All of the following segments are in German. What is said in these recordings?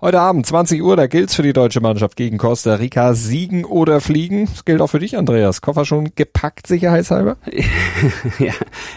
Heute Abend, 20 Uhr, da gilt's für die deutsche Mannschaft gegen Costa Rica. Siegen oder fliegen? Das gilt auch für dich, Andreas. Koffer schon gepackt, sicherheitshalber? ja,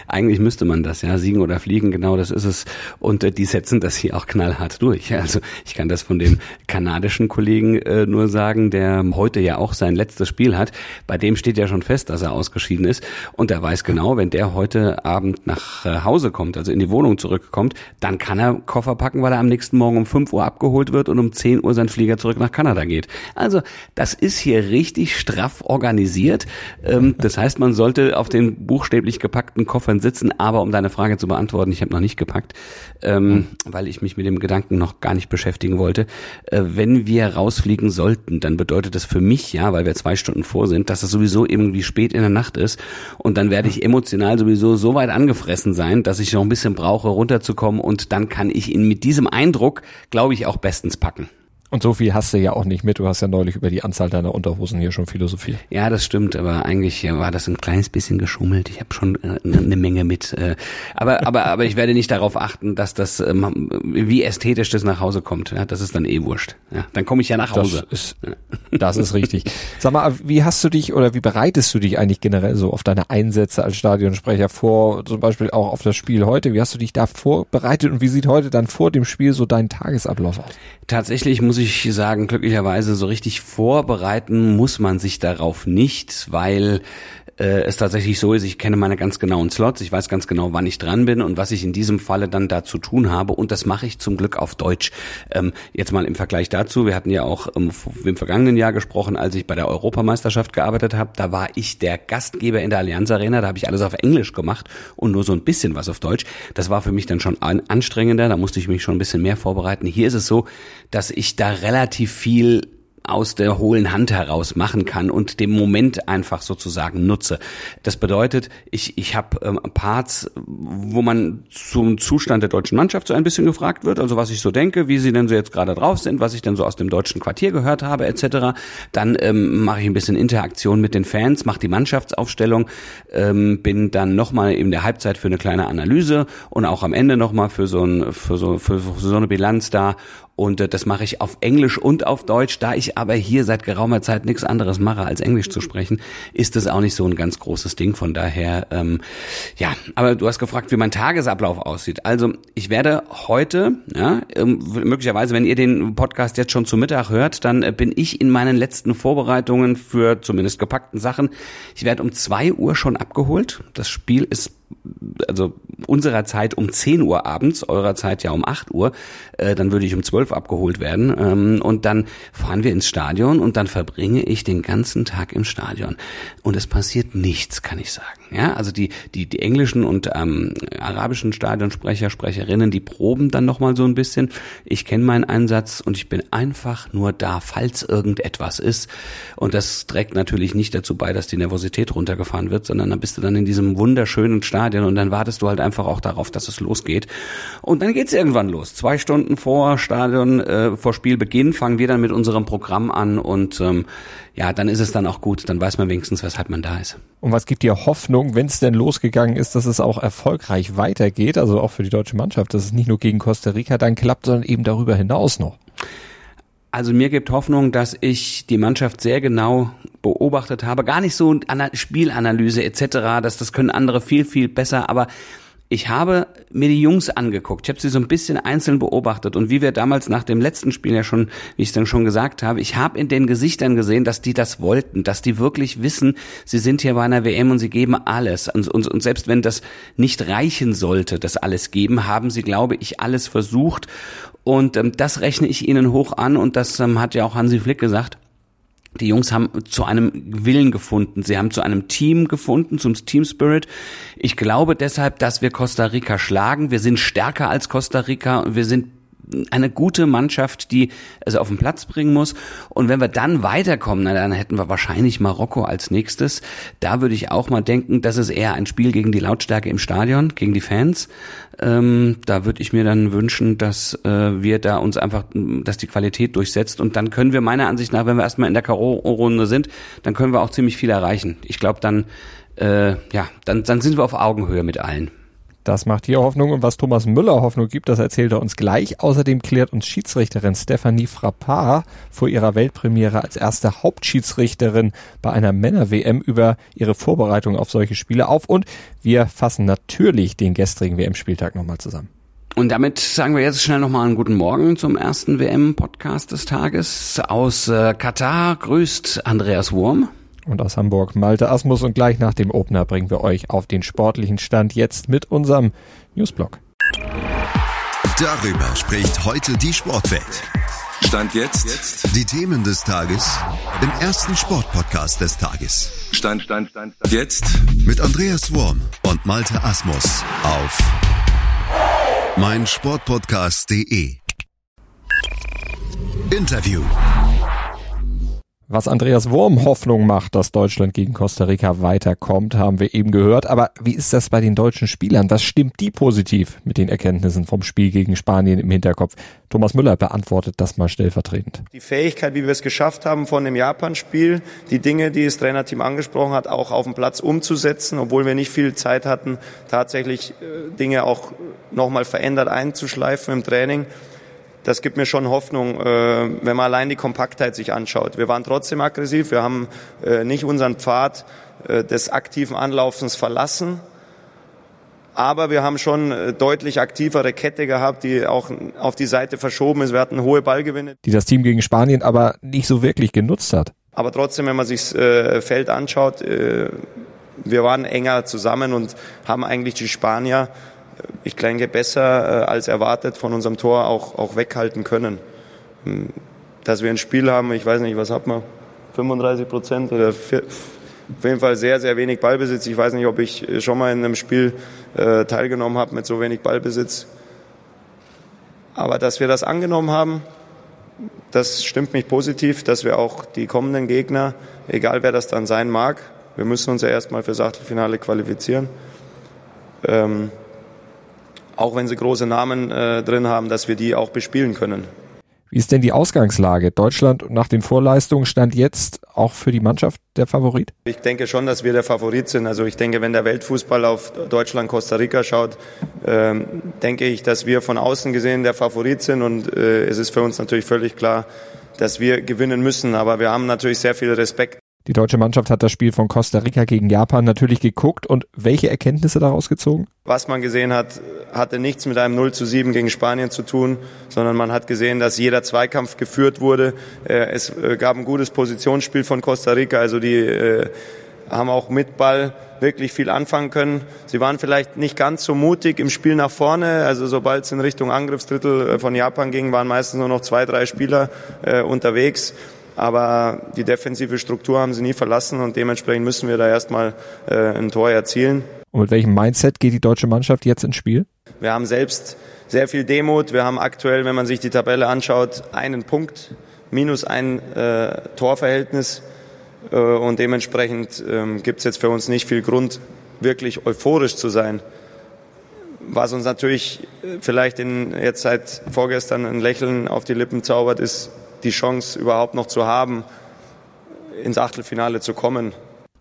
eigentlich müsste man das, ja. Siegen oder fliegen, genau das ist es. Und äh, die setzen das hier auch knallhart durch. Also ich kann das von dem kanadischen Kollegen äh, nur sagen, der heute ja auch sein letztes Spiel hat. Bei dem steht ja schon fest, dass er ausgeschieden ist. Und er weiß genau, wenn der heute Abend nach äh, Hause kommt, also in die Wohnung zurückkommt, dann kann er Koffer packen, weil er am nächsten Morgen um 5 Uhr abgeholt wird und um 10 Uhr sein Flieger zurück nach Kanada geht. Also das ist hier richtig straff organisiert. Ähm, das heißt, man sollte auf den buchstäblich gepackten Koffern sitzen. Aber um deine Frage zu beantworten, ich habe noch nicht gepackt, ähm, weil ich mich mit dem Gedanken noch gar nicht beschäftigen wollte. Äh, wenn wir rausfliegen sollten, dann bedeutet das für mich, ja, weil wir zwei Stunden vor sind, dass es sowieso irgendwie spät in der Nacht ist. Und dann werde ich emotional sowieso so weit angefressen sein, dass ich noch ein bisschen brauche, runterzukommen. Und dann kann ich ihn mit diesem Eindruck, glaube ich, auch bestens packen. Und so viel hast du ja auch nicht mit. Du hast ja neulich über die Anzahl deiner Unterhosen hier schon philosophiert. Ja, das stimmt, aber eigentlich war das ein kleines bisschen geschummelt. Ich habe schon äh, eine Menge mit. Äh, aber, aber, aber ich werde nicht darauf achten, dass das, wie ästhetisch das nach Hause kommt. Ja, das ist dann eh wurscht. Ja, dann komme ich ja nach Hause. Das ist, das ist richtig. Sag mal, wie hast du dich oder wie bereitest du dich eigentlich generell so auf deine Einsätze als Stadionsprecher vor, zum Beispiel auch auf das Spiel heute? Wie hast du dich da vorbereitet und wie sieht heute dann vor dem Spiel so dein Tagesablauf aus? Tatsächlich muss ich sagen, glücklicherweise so richtig vorbereiten muss man sich darauf nicht, weil äh, es tatsächlich so ist, ich kenne meine ganz genauen Slots, ich weiß ganz genau, wann ich dran bin und was ich in diesem Falle dann da zu tun habe und das mache ich zum Glück auf Deutsch. Ähm, jetzt mal im Vergleich dazu, wir hatten ja auch ähm, im vergangenen Jahr gesprochen, als ich bei der Europameisterschaft gearbeitet habe, da war ich der Gastgeber in der Allianz Arena, da habe ich alles auf Englisch gemacht und nur so ein bisschen was auf Deutsch. Das war für mich dann schon anstrengender, da musste ich mich schon ein bisschen mehr vorbereiten. Hier ist es so, dass ich da relativ viel aus der hohlen Hand heraus machen kann und dem Moment einfach sozusagen nutze. Das bedeutet, ich, ich habe ähm, Parts, wo man zum Zustand der deutschen Mannschaft so ein bisschen gefragt wird, also was ich so denke, wie sie denn so jetzt gerade drauf sind, was ich denn so aus dem deutschen Quartier gehört habe, etc. Dann ähm, mache ich ein bisschen Interaktion mit den Fans, mache die Mannschaftsaufstellung, ähm, bin dann nochmal in der Halbzeit für eine kleine Analyse und auch am Ende nochmal für so, ein, für, so, für so eine Bilanz da und äh, das mache ich auf Englisch und auf Deutsch. Da ich aber hier seit geraumer Zeit nichts anderes mache, als Englisch zu sprechen, ist das auch nicht so ein ganz großes Ding. Von daher, ähm, ja, aber du hast gefragt, wie mein Tagesablauf aussieht. Also ich werde heute, ja, ähm, möglicherweise, wenn ihr den Podcast jetzt schon zu Mittag hört, dann äh, bin ich in meinen letzten Vorbereitungen für zumindest gepackten Sachen. Ich werde um zwei Uhr schon abgeholt. Das Spiel ist also unserer Zeit um 10 Uhr abends, eurer Zeit ja um 8 Uhr, äh, dann würde ich um 12 abgeholt werden. Ähm, und dann fahren wir ins Stadion und dann verbringe ich den ganzen Tag im Stadion. Und es passiert nichts, kann ich sagen. Ja, also die, die, die englischen und ähm, arabischen Stadionsprecher, Sprecherinnen, die proben dann nochmal so ein bisschen. Ich kenne meinen Einsatz und ich bin einfach nur da, falls irgendetwas ist. Und das trägt natürlich nicht dazu bei, dass die Nervosität runtergefahren wird, sondern dann bist du dann in diesem wunderschönen Stadion und dann wartest du halt einfach auch darauf, dass es losgeht. Und dann geht's irgendwann los. Zwei Stunden vor Stadion, äh, vor Spielbeginn fangen wir dann mit unserem Programm an und ähm, ja, dann ist es dann auch gut. Dann weiß man wenigstens, weshalb man da ist. Und was gibt dir Hoffnung, wenn es denn losgegangen ist, dass es auch erfolgreich weitergeht, also auch für die deutsche Mannschaft, dass es nicht nur gegen Costa Rica dann klappt, sondern eben darüber hinaus noch? Also mir gibt Hoffnung, dass ich die Mannschaft sehr genau beobachtet habe. Gar nicht so Spielanalyse etc. Das, das können andere viel, viel besser. Aber ich habe mir die Jungs angeguckt. Ich habe sie so ein bisschen einzeln beobachtet und wie wir damals nach dem letzten Spiel ja schon, wie ich es dann schon gesagt habe, ich habe in den Gesichtern gesehen, dass die das wollten, dass die wirklich wissen, sie sind hier bei einer WM und sie geben alles. Und, und, und selbst wenn das nicht reichen sollte, das alles geben, haben sie, glaube ich, alles versucht. Und ähm, das rechne ich ihnen hoch an und das ähm, hat ja auch Hansi Flick gesagt. Die Jungs haben zu einem Willen gefunden. Sie haben zu einem Team gefunden, zum Team Spirit. Ich glaube deshalb, dass wir Costa Rica schlagen. Wir sind stärker als Costa Rica wir sind eine gute Mannschaft, die es auf den Platz bringen muss. Und wenn wir dann weiterkommen, dann hätten wir wahrscheinlich Marokko als nächstes. Da würde ich auch mal denken, das ist eher ein Spiel gegen die Lautstärke im Stadion, gegen die Fans. Ähm, da würde ich mir dann wünschen, dass äh, wir da uns einfach, dass die Qualität durchsetzt. Und dann können wir meiner Ansicht nach, wenn wir erstmal in der Karo-Runde sind, dann können wir auch ziemlich viel erreichen. Ich glaube dann, äh, ja, dann, dann sind wir auf Augenhöhe mit allen. Das macht hier Hoffnung und was Thomas Müller Hoffnung gibt, das erzählt er uns gleich. Außerdem klärt uns Schiedsrichterin Stephanie Frappard vor ihrer Weltpremiere als erste Hauptschiedsrichterin bei einer Männer-WM über ihre Vorbereitung auf solche Spiele auf und wir fassen natürlich den gestrigen WM-Spieltag nochmal zusammen. Und damit sagen wir jetzt schnell nochmal einen guten Morgen zum ersten WM-Podcast des Tages. Aus äh, Katar grüßt Andreas Wurm. Und aus Hamburg Malte Asmus und gleich nach dem Opener bringen wir euch auf den sportlichen Stand jetzt mit unserem Newsblog. Darüber spricht heute die Sportwelt. Stand jetzt. jetzt. Die Themen des Tages im ersten Sportpodcast des Tages. Stand, Stand, Stand, Stand. Jetzt. Mit Andreas Worm und Malte Asmus auf meinsportpodcast.de. Interview. Was Andreas Wurm Hoffnung macht, dass Deutschland gegen Costa Rica weiterkommt, haben wir eben gehört. Aber wie ist das bei den deutschen Spielern? Was stimmt die positiv mit den Erkenntnissen vom Spiel gegen Spanien im Hinterkopf? Thomas Müller beantwortet das mal stellvertretend. Die Fähigkeit, wie wir es geschafft haben von dem Japan-Spiel, die Dinge, die das Trainerteam angesprochen hat, auch auf dem Platz umzusetzen, obwohl wir nicht viel Zeit hatten, tatsächlich äh, Dinge auch nochmal verändert einzuschleifen im Training das gibt mir schon Hoffnung, äh, wenn man allein die Kompaktheit sich anschaut. Wir waren trotzdem aggressiv, wir haben äh, nicht unseren Pfad äh, des aktiven Anlaufens verlassen, aber wir haben schon deutlich aktivere Kette gehabt, die auch auf die Seite verschoben ist. Wir hatten hohe Ballgewinne. Die das Team gegen Spanien aber nicht so wirklich genutzt hat. Aber trotzdem, wenn man sich das Feld anschaut, wir waren enger zusammen und haben eigentlich die Spanier ich denke, besser äh, als erwartet von unserem Tor auch, auch weghalten können. Hm, dass wir ein Spiel haben, ich weiß nicht, was hat man, 35 Prozent oder vier, auf jeden Fall sehr, sehr wenig Ballbesitz. Ich weiß nicht, ob ich schon mal in einem Spiel äh, teilgenommen habe mit so wenig Ballbesitz. Aber dass wir das angenommen haben, das stimmt mich positiv, dass wir auch die kommenden Gegner, egal wer das dann sein mag, wir müssen uns ja erstmal fürs Achtelfinale qualifizieren, ähm, auch wenn sie große Namen äh, drin haben, dass wir die auch bespielen können. Wie ist denn die Ausgangslage? Deutschland nach den Vorleistungen stand jetzt auch für die Mannschaft der Favorit? Ich denke schon, dass wir der Favorit sind. Also ich denke, wenn der Weltfußball auf Deutschland, Costa Rica schaut, ähm, denke ich, dass wir von außen gesehen der Favorit sind und äh, es ist für uns natürlich völlig klar, dass wir gewinnen müssen. Aber wir haben natürlich sehr viel Respekt die deutsche Mannschaft hat das Spiel von Costa Rica gegen Japan natürlich geguckt und welche Erkenntnisse daraus gezogen? Was man gesehen hat, hatte nichts mit einem 0 zu 7 gegen Spanien zu tun, sondern man hat gesehen, dass jeder Zweikampf geführt wurde. Äh, es äh, gab ein gutes Positionsspiel von Costa Rica, also die äh, haben auch mit Ball wirklich viel anfangen können. Sie waren vielleicht nicht ganz so mutig im Spiel nach vorne. Also sobald es in Richtung Angriffsdrittel von Japan ging, waren meistens nur noch zwei, drei Spieler unterwegs. Aber die defensive Struktur haben sie nie verlassen und dementsprechend müssen wir da erstmal äh, ein Tor erzielen. Und mit welchem Mindset geht die deutsche Mannschaft jetzt ins Spiel? Wir haben selbst sehr viel Demut. Wir haben aktuell, wenn man sich die Tabelle anschaut, einen Punkt minus ein äh, Torverhältnis. Äh, und dementsprechend ähm, gibt es jetzt für uns nicht viel Grund, wirklich euphorisch zu sein. Was uns natürlich äh, vielleicht in, jetzt seit vorgestern ein Lächeln auf die Lippen zaubert, ist die Chance überhaupt noch zu haben, ins Achtelfinale zu kommen.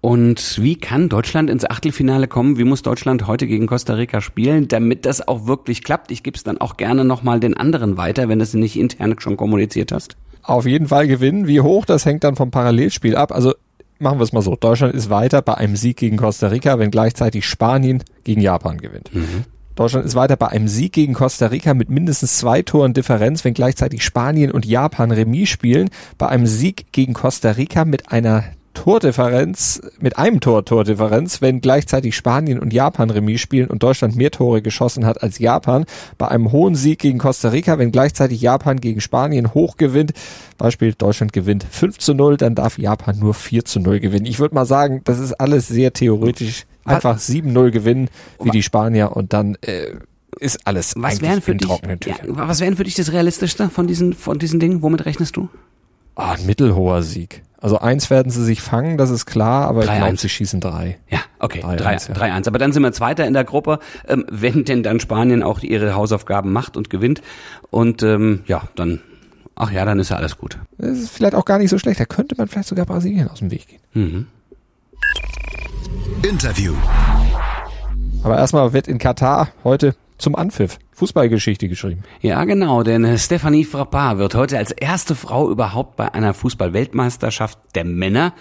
Und wie kann Deutschland ins Achtelfinale kommen? Wie muss Deutschland heute gegen Costa Rica spielen, damit das auch wirklich klappt? Ich gebe es dann auch gerne nochmal den anderen weiter, wenn du es nicht intern schon kommuniziert hast. Auf jeden Fall gewinnen. Wie hoch, das hängt dann vom Parallelspiel ab. Also machen wir es mal so. Deutschland ist weiter bei einem Sieg gegen Costa Rica, wenn gleichzeitig Spanien gegen Japan gewinnt. Mhm. Deutschland ist weiter bei einem Sieg gegen Costa Rica mit mindestens zwei Toren Differenz, wenn gleichzeitig Spanien und Japan Remis spielen. Bei einem Sieg gegen Costa Rica mit einer Tordifferenz, mit einem Tor Tordifferenz, wenn gleichzeitig Spanien und Japan Remis spielen und Deutschland mehr Tore geschossen hat als Japan. Bei einem hohen Sieg gegen Costa Rica, wenn gleichzeitig Japan gegen Spanien hoch gewinnt. Beispiel Deutschland gewinnt 5 zu 0, dann darf Japan nur 4 zu 0 gewinnen. Ich würde mal sagen, das ist alles sehr theoretisch einfach 7-0 gewinnen wie die Spanier und dann äh, ist alles was wären für dich, ja, was wären für dich das Realistischste von diesen, von diesen Dingen? Womit rechnest du? Oh, ein mittelhoher Sieg. Also eins werden sie sich fangen, das ist klar, aber 3, ich glaube, sie schießen drei. Ja, okay, 3-1. 3, ja. Aber dann sind wir Zweiter in der Gruppe, ähm, wenn denn dann Spanien auch ihre Hausaufgaben macht und gewinnt. Und ähm, ja, dann, ach ja, dann ist ja alles gut. Das ist vielleicht auch gar nicht so schlecht. Da könnte man vielleicht sogar Brasilien aus dem Weg gehen. Mhm. Interview. Aber erstmal wird in Katar heute zum Anpfiff Fußballgeschichte geschrieben. Ja, genau, denn Stephanie Frappard wird heute als erste Frau überhaupt bei einer Fußballweltmeisterschaft der Männer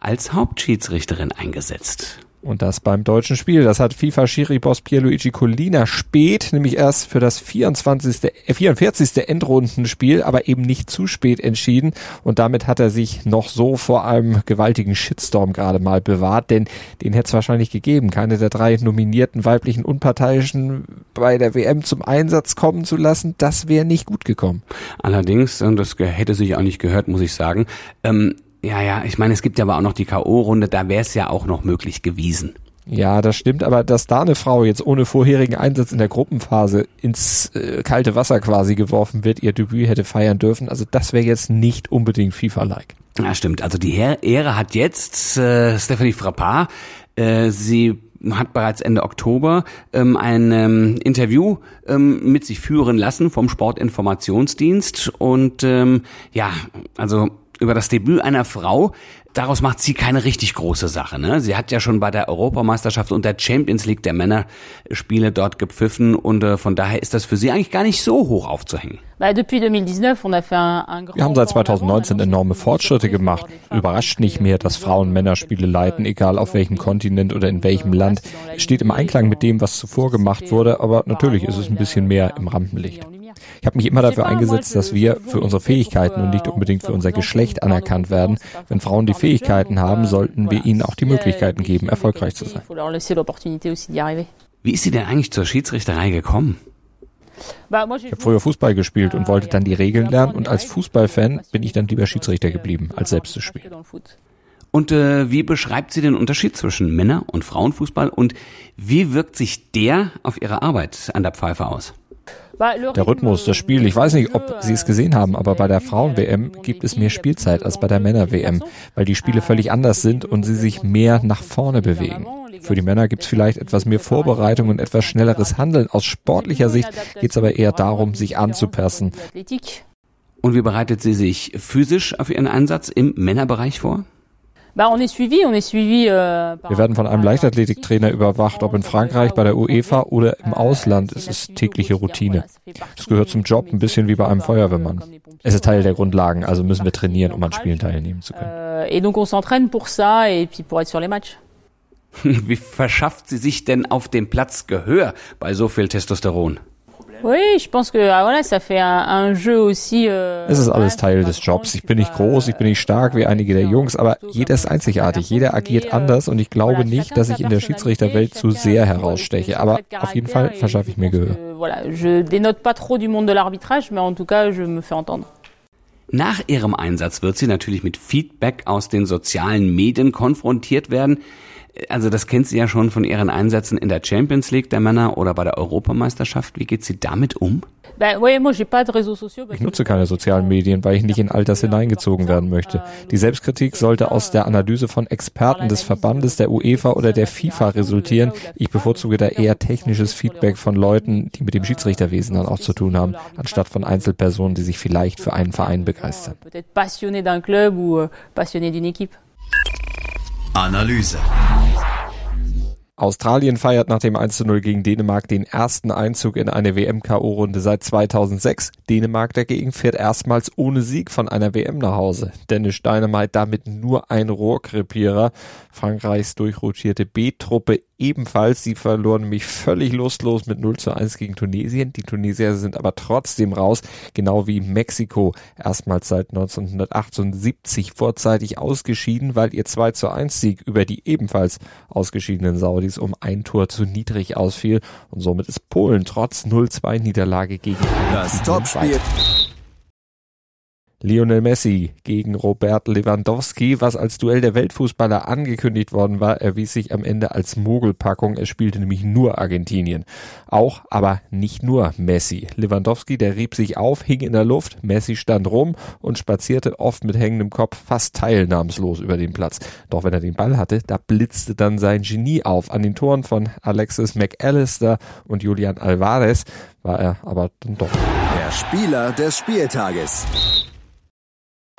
als Hauptschiedsrichterin eingesetzt. Und das beim deutschen Spiel. Das hat FIFA-Schiri-Boss Pierluigi Collina spät, nämlich erst für das 24., äh, 44. Endrundenspiel, aber eben nicht zu spät entschieden. Und damit hat er sich noch so vor einem gewaltigen Shitstorm gerade mal bewahrt, denn den hätte es wahrscheinlich gegeben, keine der drei nominierten weiblichen Unparteiischen bei der WM zum Einsatz kommen zu lassen. Das wäre nicht gut gekommen. Allerdings, und das hätte sich auch nicht gehört, muss ich sagen, ähm, ja, ja, ich meine, es gibt ja aber auch noch die K.O.-Runde, da wäre es ja auch noch möglich gewesen. Ja, das stimmt, aber dass da eine Frau jetzt ohne vorherigen Einsatz in der Gruppenphase ins äh, kalte Wasser quasi geworfen wird, ihr Debüt hätte feiern dürfen, also das wäre jetzt nicht unbedingt FIFA-like. Ja, stimmt. Also die Ehre hat jetzt äh, Stephanie Frappard. Äh, sie hat bereits Ende Oktober ähm, ein ähm, Interview ähm, mit sich führen lassen vom Sportinformationsdienst und ähm, ja, also über das Debüt einer Frau. Daraus macht sie keine richtig große Sache. Ne? Sie hat ja schon bei der Europameisterschaft und der Champions League der Männer Spiele dort gepfiffen und äh, von daher ist das für sie eigentlich gar nicht so hoch aufzuhängen. Wir haben seit 2019 enorme Fortschritte gemacht. Überrascht nicht mehr, dass Frauen Männerspiele leiten, egal auf welchem Kontinent oder in welchem Land. Es steht im Einklang mit dem, was zuvor gemacht wurde, aber natürlich ist es ein bisschen mehr im Rampenlicht. Ich habe mich immer dafür eingesetzt, dass wir für unsere Fähigkeiten und nicht unbedingt für unser Geschlecht anerkannt werden. Wenn Frauen die Fähigkeiten haben, sollten wir ihnen auch die Möglichkeiten geben, erfolgreich zu sein. Wie ist sie denn eigentlich zur Schiedsrichterei gekommen? Ich habe früher Fußball gespielt und wollte dann die Regeln lernen und als Fußballfan bin ich dann lieber Schiedsrichter geblieben, als selbst zu spielen. Und äh, wie beschreibt sie den Unterschied zwischen Männer- und Frauenfußball und wie wirkt sich der auf ihre Arbeit an der Pfeife aus? Der Rhythmus, das Spiel, ich weiß nicht, ob Sie es gesehen haben, aber bei der Frauen-WM gibt es mehr Spielzeit als bei der Männer-WM, weil die Spiele völlig anders sind und sie sich mehr nach vorne bewegen. Für die Männer gibt es vielleicht etwas mehr Vorbereitung und etwas schnelleres Handeln. Aus sportlicher Sicht geht es aber eher darum, sich anzupassen. Und wie bereitet sie sich physisch auf ihren Einsatz im Männerbereich vor? Euh, Wir werden von einem Leichtathletiktrainer überwacht, ob in Frankreich, bei der UEFA oder im Ausland. Es ist tägliche Routine. Es gehört zum Job, ein bisschen wie bei einem Feuerwehrmann. Es ist Teil der Grundlagen, also müssen wir trainieren, um an Spielen teilnehmen zu können. Wie verschafft sie sich denn auf dem Platz Gehör bei so viel Testosteron? Ah, es ist alles Teil des Jobs. Ich bin nicht groß, ich bin nicht stark wie einige der Jungs, aber jeder ist einzigartig, jeder agiert euh, anders und ich glaube nicht, dass ich in der Schiedsrichterwelt zu sehr heraussteche. Aber auf jeden Fall verschaffe ich mir Gehör. Nach ihrem Einsatz wird sie natürlich mit Feedback aus den sozialen Medien konfrontiert werden also das kennt sie ja schon von ihren Einsätzen in der Champions League der Männer oder bei der Europameisterschaft. Wie geht sie damit um? Ich nutze keine sozialen Medien, weil ich nicht in Alters hineingezogen werden möchte. Die Selbstkritik sollte aus der Analyse von Experten des Verbandes, der UEFA oder der FIFA resultieren. Ich bevorzuge da eher technisches Feedback von Leuten, die mit dem Schiedsrichterwesen dann auch zu tun haben, anstatt von Einzelpersonen, die sich vielleicht für einen Verein begeistern. Analyse. Australien feiert nach dem 1 0 gegen Dänemark den ersten Einzug in eine WM-KO-Runde seit 2006. Dänemark dagegen fährt erstmals ohne Sieg von einer WM nach Hause. Dennis Dynamite damit nur ein Rohrkrepierer. Frankreichs durchrotierte B-Truppe ebenfalls. Sie verloren nämlich völlig lustlos mit 0 zu 1 gegen Tunesien. Die Tunesier sind aber trotzdem raus, genau wie Mexiko erstmals seit 1978 vorzeitig ausgeschieden, weil ihr 2 zu 1 Sieg über die ebenfalls ausgeschiedenen Saudis um ein Tor zu niedrig ausfiel und somit ist Polen trotz 0-2 Niederlage gegen das Topspiel. Lionel Messi gegen Robert Lewandowski, was als Duell der Weltfußballer angekündigt worden war, erwies sich am Ende als Mogelpackung. Es spielte nämlich nur Argentinien. Auch, aber nicht nur Messi. Lewandowski, der rieb sich auf, hing in der Luft, Messi stand rum und spazierte oft mit hängendem Kopf fast teilnahmslos über den Platz. Doch wenn er den Ball hatte, da blitzte dann sein Genie auf. An den Toren von Alexis McAllister und Julian Alvarez war er aber dann doch. Der Spieler des Spieltages.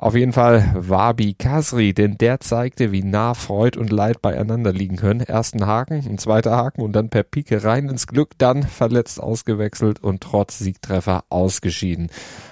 Auf jeden Fall Wabi Kasri, denn der zeigte, wie nah Freud und Leid beieinander liegen können. Ersten Haken, ein zweiter Haken und dann per Pike rein ins Glück, dann verletzt ausgewechselt und trotz Siegtreffer ausgeschieden.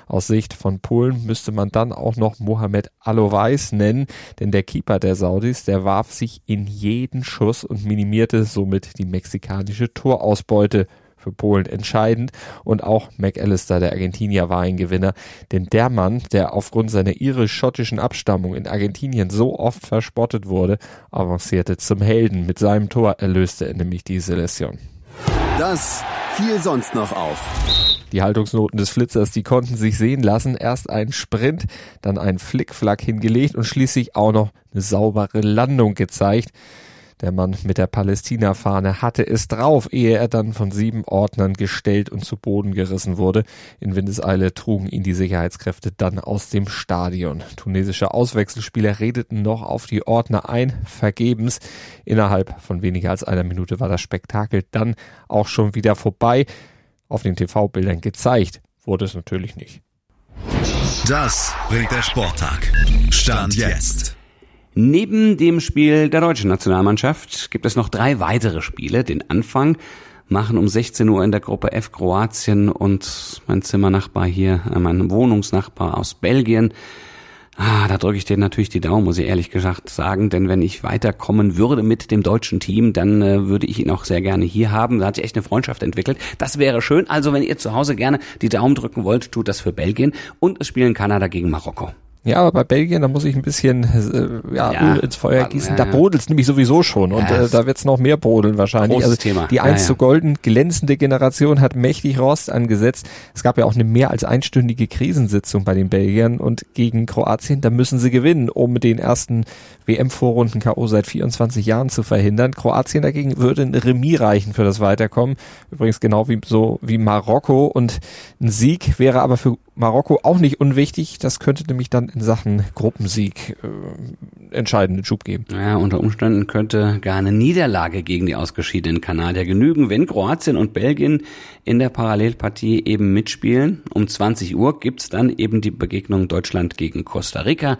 Aus Sicht von Polen müsste man dann auch noch Mohamed Alouais nennen, denn der Keeper der Saudis, der warf sich in jeden Schuss und minimierte somit die mexikanische Torausbeute für Polen entscheidend und auch McAllister, der Argentinier, war ein Gewinner, denn der Mann, der aufgrund seiner irisch-schottischen Abstammung in Argentinien so oft verspottet wurde, avancierte zum Helden. Mit seinem Tor erlöste er nämlich die Selektion. Das fiel sonst noch auf. Die Haltungsnoten des Flitzers, die konnten sich sehen lassen. Erst ein Sprint, dann ein Flickflack hingelegt und schließlich auch noch eine saubere Landung gezeigt. Der Mann mit der Palästina-Fahne hatte es drauf, ehe er dann von sieben Ordnern gestellt und zu Boden gerissen wurde. In Windeseile trugen ihn die Sicherheitskräfte dann aus dem Stadion. Tunesische Auswechselspieler redeten noch auf die Ordner ein, vergebens. Innerhalb von weniger als einer Minute war das Spektakel dann auch schon wieder vorbei. Auf den TV-Bildern gezeigt wurde es natürlich nicht. Das bringt der Sporttag. Stand jetzt. Neben dem Spiel der deutschen Nationalmannschaft gibt es noch drei weitere Spiele. Den Anfang machen um 16 Uhr in der Gruppe F Kroatien und mein Zimmernachbar hier, äh, mein Wohnungsnachbar aus Belgien. Ah, da drücke ich dir natürlich die Daumen, muss ich ehrlich gesagt sagen, denn wenn ich weiterkommen würde mit dem deutschen Team, dann äh, würde ich ihn auch sehr gerne hier haben. Da hat sich echt eine Freundschaft entwickelt. Das wäre schön. Also wenn ihr zu Hause gerne die Daumen drücken wollt, tut das für Belgien und es spielen Kanada gegen Marokko. Ja, aber bei Belgien, da muss ich ein bisschen äh, ja, Ja, Öl ins Feuer gießen. Da ja. brodelt's nämlich sowieso schon und äh, da wird's noch mehr brodeln wahrscheinlich. Also Thema. die einst so golden glänzende Generation hat mächtig Rost angesetzt. Es gab ja auch eine mehr als einstündige Krisensitzung bei den Belgiern und gegen Kroatien, da müssen sie gewinnen, um den ersten WM-Vorrunden K.O. seit 24 Jahren zu verhindern. Kroatien dagegen würde ein Remis reichen für das Weiterkommen. Übrigens genau wie so wie Marokko und ein Sieg wäre aber für Marokko auch nicht unwichtig. Das könnte nämlich dann in Sachen Gruppensieg äh, entscheidenden Schub geben. Ja, unter Umständen könnte gar eine Niederlage gegen die ausgeschiedenen Kanadier genügen, wenn Kroatien und Belgien in der Parallelpartie eben mitspielen. Um 20 Uhr gibt's dann eben die Begegnung Deutschland gegen Costa Rica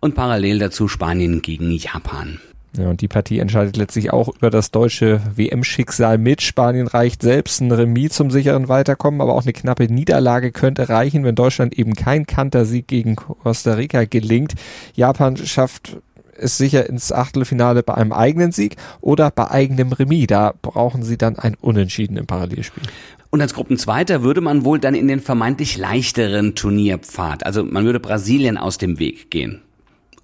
und parallel dazu Spanien gegen Japan. Ja, und die Partie entscheidet letztlich auch über das deutsche WM-Schicksal mit. Spanien reicht selbst ein Remis zum sicheren Weiterkommen, aber auch eine knappe Niederlage könnte reichen, wenn Deutschland eben kein Kantersieg gegen Costa Rica gelingt. Japan schafft es sicher ins Achtelfinale bei einem eigenen Sieg oder bei eigenem Remis. Da brauchen sie dann ein Unentschieden im Parallelspiel. Und als Gruppenzweiter würde man wohl dann in den vermeintlich leichteren Turnierpfad, also man würde Brasilien aus dem Weg gehen.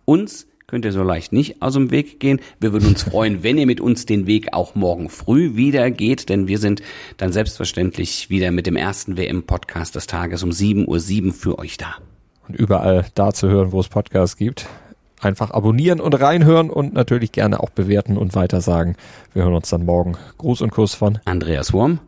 Uns könnt ihr so leicht nicht aus dem Weg gehen. Wir würden uns freuen, wenn ihr mit uns den Weg auch morgen früh wieder geht, denn wir sind dann selbstverständlich wieder mit dem ersten WM-Podcast des Tages um 7.07 Uhr für euch da. Und überall da zu hören, wo es Podcasts gibt. Einfach abonnieren und reinhören und natürlich gerne auch bewerten und weitersagen. Wir hören uns dann morgen. Gruß und Kuss von Andreas Wurm,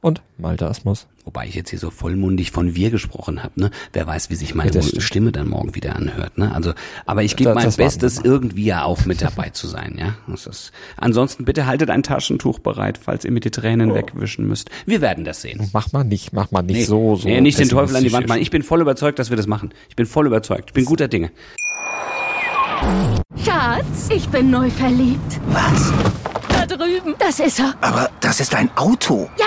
und Malte Asmus. wobei ich jetzt hier so vollmundig von wir gesprochen habe, ne? Wer weiß, wie sich meine Ja. Stimme dann morgen wieder anhört, ne? Also, aber ich gebe mein Bestes, irgendwie ja auch mit dabei zu sein, ja? Das ist, ansonsten bitte haltet ein Taschentuch bereit, falls ihr mir die Oh. Tränen wegwischen müsst. Wir werden das sehen. Mach mal nicht, mach mal nicht so, so. nee, nicht den Teufel an die Wand machen. Ich bin voll überzeugt, dass wir das machen. Ich bin voll überzeugt. Ich bin guter Dinge. Schatz, ich bin neu verliebt. Was? Da drüben. Das ist er. Aber das ist ein Auto. Ja,